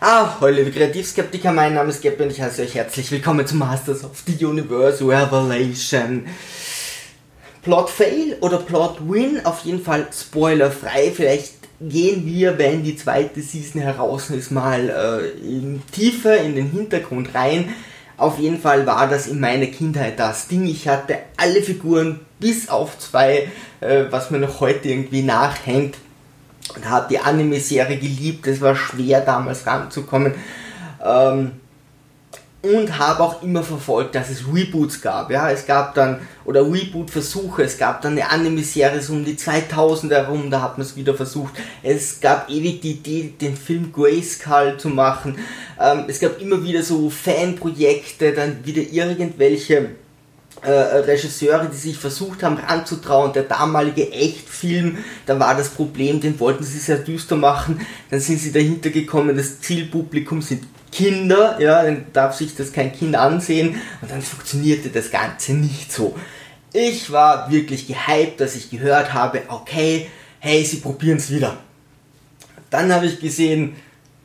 Ah, hallo liebe Kreativskeptiker, mein Name ist Gabby und ich heiße euch herzlich willkommen zu Masters of the Universe Revelation. Plot Fail oder Plot Win, auf jeden Fall spoilerfrei. Vielleicht gehen wir, wenn die zweite Season heraus ist, mal äh, in tiefer in den Hintergrund rein. Auf jeden Fall war das in meiner Kindheit das Ding. Ich hatte alle Figuren bis auf zwei, äh, was mir noch heute irgendwie nachhängt und habe die Anime-Serie geliebt. Es war schwer damals ranzukommen. Ähm, und habe auch immer verfolgt, dass es Reboots gab. Ja, es gab dann, oder Reboot-Versuche, es gab dann eine Anime-Serie so um die 2000 herum, da hat man es wieder versucht. Es gab ewig die Idee, den Film Grayskull zu machen. Ähm, es gab immer wieder so Fanprojekte, dann wieder irgendwelche äh, Regisseure, die sich versucht haben ranzutrauen. Der damalige Echtfilm, da war das Problem, den wollten sie sehr düster machen. Dann sind sie dahinter gekommen, das Zielpublikum sind Kinder, ja, dann darf sich das kein Kind ansehen und dann funktionierte das Ganze nicht so. Ich war wirklich gehypt, dass ich gehört habe, okay, hey, sie probieren es wieder. Dann habe ich gesehen,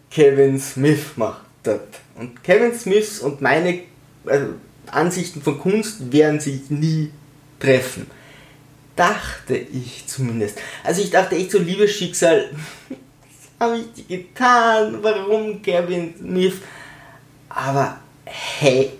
Kevin Smith macht das. Und Kevin Smiths und meine also Ansichten von Kunst werden sich nie treffen. Dachte ich zumindest. Also ich dachte echt so, liebes Schicksal, was habe ich dir getan? Warum Kevin Smith? Aber hey,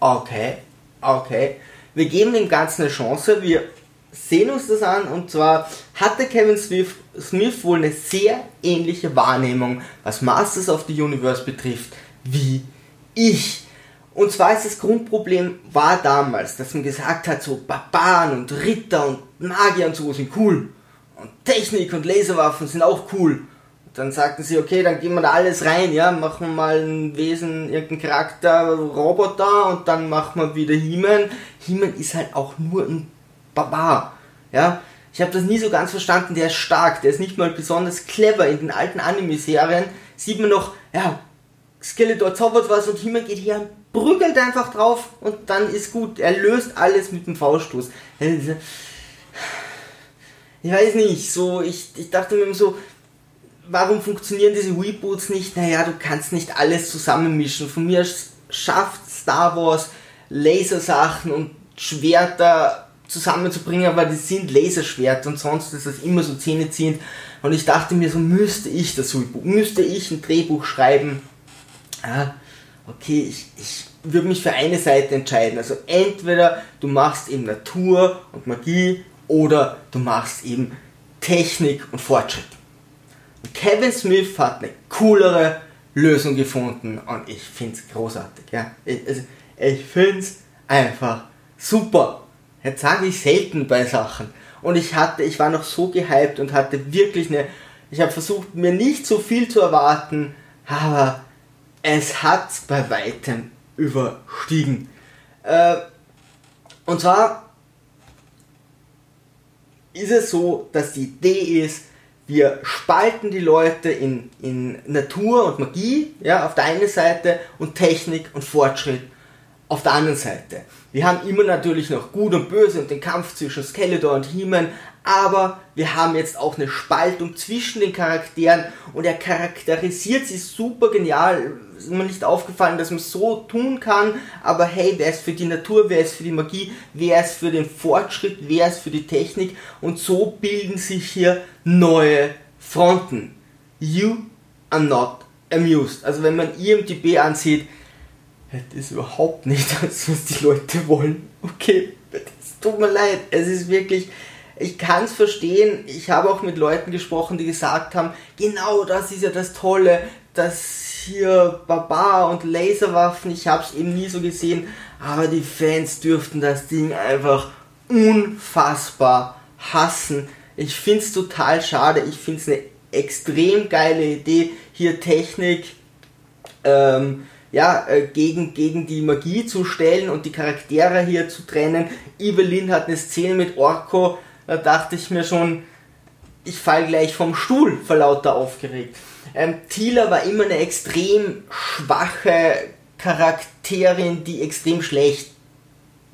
okay, okay. Wir geben dem Ganzen eine Chance. Wir sehen uns das an und zwar hatte Kevin Smith, Smith wohl eine sehr ähnliche Wahrnehmung, was Masters of the Universe betrifft, wie ich. Und zwar ist das Grundproblem war damals, dass man gesagt hat, so Barbaren und Ritter und Magier und so sind cool. Und Technik und Laserwaffen sind auch cool. Und dann sagten sie, okay, dann gehen wir da alles rein, ja, machen wir mal ein Wesen, irgendeinen Charakter, Roboter und dann machen wir wieder He-Man. He-Man ist halt auch nur ein Barbar, ja. Ich habe das nie so ganz verstanden, der ist stark, der ist nicht mal besonders clever. In den alten Anime-Serien sieht man noch, ja, Skeletor zaubert was und He-Man geht hier prügelt einfach drauf und dann ist gut. Er löst alles mit dem V-Stoß. Ich weiß nicht, so, ich, ich dachte mir so, warum funktionieren diese Reboots nicht? Naja, du kannst nicht alles zusammenmischen. Von mir schafft Star Wars Lasersachen und Schwerter zusammenzubringen, aber die sind Laserschwerter und sonst ist das immer so zähneziehend. Und ich dachte mir so, müsste ich das Reboot, müsste ich ein Drehbuch schreiben. Ja, okay, ich, ich würde mich für eine Seite entscheiden. Also entweder du machst eben Natur und Magie oder du machst eben Technik und Fortschritt. Und Kevin Smith hat eine coolere Lösung gefunden und ich finde es großartig. Ja? Ich, also, ich finde es einfach super. Jetzt sage ich selten bei Sachen. Und ich hatte, ich war noch so gehypt und hatte wirklich eine, ich habe versucht, mir nicht so viel zu erwarten, aber es hat bei weitem überstiegen. Äh, und zwar ist es so, dass die Idee ist, wir spalten die Leute in, in Natur und Magie, ja, auf der einen Seite und Technik und Fortschritt auf der anderen Seite. Wir haben immer natürlich noch Gut und Böse und den Kampf zwischen Skeletor und He-Man, aber wir haben jetzt auch eine Spaltung zwischen den Charakteren und er charakterisiert sie super genial. Ist mir nicht aufgefallen, dass man es so tun kann, aber hey, wer ist für die Natur, wer ist für die Magie, wer ist für den Fortschritt, wer ist für die Technik und so bilden sich hier neue Fronten. You are not amused. Also wenn man IMDB ansieht, das ist überhaupt nicht das, was die Leute wollen. Okay, es tut mir leid. Es ist wirklich, ich kann es verstehen. Ich habe auch mit Leuten gesprochen, die gesagt haben, genau das ist ja das Tolle, dass hier Barbar und Laserwaffen, ich habe es eben nie so gesehen, aber die Fans dürften das Ding einfach unfassbar hassen. Ich finde es total schade. Ich finde es eine extrem geile Idee, hier Technik ähm, ja, äh, gegen, gegen die Magie zu stellen und die Charaktere hier zu trennen. Evelyn hat eine Szene mit Orko, da dachte ich mir schon, ich fall gleich vom Stuhl vor lauter aufgeregt. Ähm, Tila war immer eine extrem schwache Charakterin, die extrem schlecht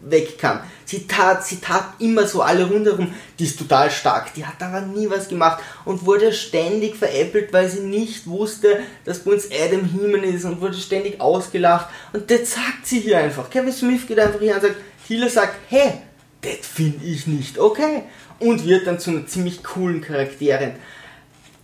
wegkam. Sie tat, sie tat immer so alle rundherum, die ist total stark, die hat aber nie was gemacht und wurde ständig veräppelt, weil sie nicht wusste, dass bei uns Adam Heeman ist und wurde ständig ausgelacht. Und das sagt sie hier einfach. Kevin Smith geht einfach hier und sagt, Healer sagt, hey, das finde ich nicht okay? Und wird dann zu einer ziemlich coolen Charakterin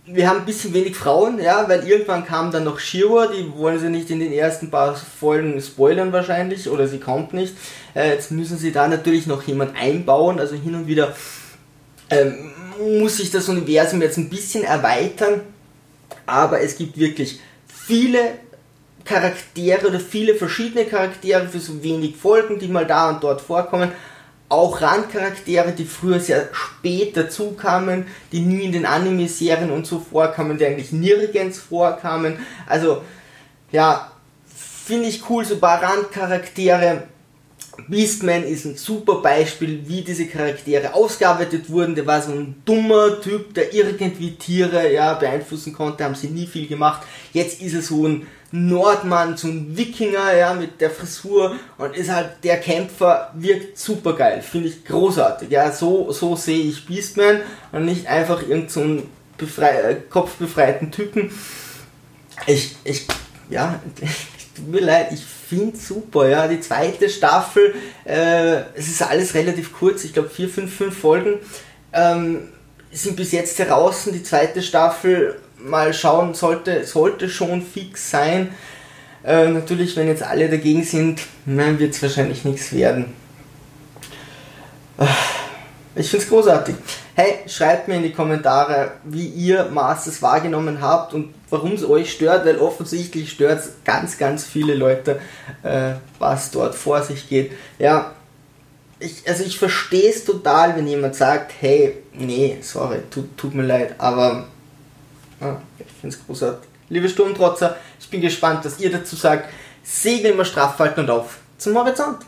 wir haben ein bisschen wenig Frauen, ja, weil irgendwann kam dann noch Shira, die wollen sie nicht in den ersten paar Folgen spoilern wahrscheinlich, oder sie kommt nicht. Äh, jetzt müssen sie da natürlich noch jemand einbauen, also hin und wieder ähm, muss sich das Universum jetzt ein bisschen erweitern, aber es gibt wirklich viele Charaktere oder viele verschiedene Charaktere für so wenig Folgen, die mal da und dort vorkommen auch Randcharaktere, die früher sehr spät dazukamen, die nie in den Anime-Serien und so vorkamen, die eigentlich nirgends vorkamen. Also, ja, finde ich cool, so ein paar Randcharaktere. Beastman ist ein super Beispiel, wie diese Charaktere ausgearbeitet wurden. Der war so ein dummer Typ, der irgendwie Tiere ja, beeinflussen konnte, haben sie nie viel gemacht. Jetzt ist er so ein Nordmann, so ein Wikinger, ja, mit der Frisur und ist halt der Kämpfer, wirkt super geil, finde ich großartig. Ja, so, so sehe ich Beastman und nicht einfach irgendeinen so befrei äh, kopfbefreiten Typen. Ich, ich, ja, tut mir leid, ich finde super, ja, die zweite Staffel, äh, es ist alles relativ kurz, ich glaube vier, fünf, fünf Folgen, ähm, sind bis jetzt heraus, die zweite Staffel mal schauen, sollte, sollte schon fix sein. Äh, natürlich, wenn jetzt alle dagegen sind, wird es wahrscheinlich nichts werden. Äh, ich finde es großartig. Hey, schreibt mir in die Kommentare, wie ihr Masters wahrgenommen habt und warum es euch stört, weil offensichtlich stört es ganz, ganz viele Leute, äh, was dort vor sich geht. Ja, ich, also ich verstehe es total, wenn jemand sagt, hey, nee, sorry, tut, tut mir leid, aber ja, ich finde es großartig. Liebe Sturmtrotzer, ich bin gespannt, was ihr dazu sagt. Segel immer straff halten und auf zum Horizont.